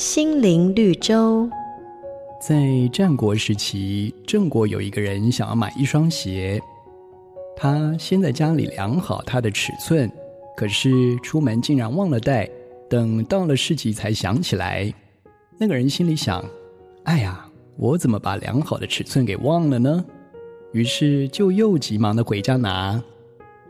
心灵绿洲。在战国时期，郑国有一个人想要买一双鞋，他先在家里量好他的尺寸，可是出门竟然忘了带，等到了市集才想起来。那个人心里想：“哎呀，我怎么把量好的尺寸给忘了呢？”于是就又急忙的回家拿。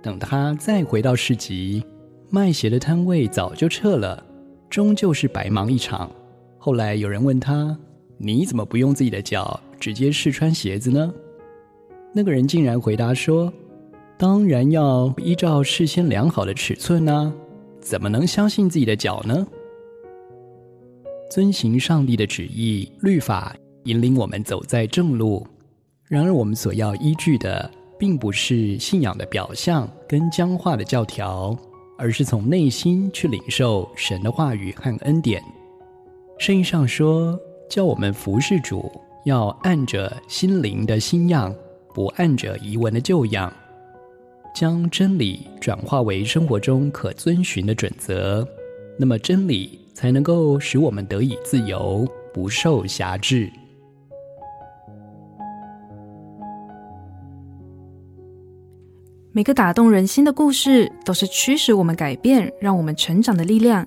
等他再回到市集，卖鞋的摊位早就撤了，终究是白忙一场。后来有人问他：“你怎么不用自己的脚直接试穿鞋子呢？”那个人竟然回答说：“当然要依照事先量好的尺寸啊，怎么能相信自己的脚呢？”遵行上帝的旨意，律法引领我们走在正路。然而，我们所要依据的，并不是信仰的表象跟僵化的教条，而是从内心去领受神的话语和恩典。圣经上说，叫我们服侍主，要按着心灵的新样，不按着遗文的旧样，将真理转化为生活中可遵循的准则。那么，真理才能够使我们得以自由，不受辖制。每个打动人心的故事，都是驱使我们改变、让我们成长的力量。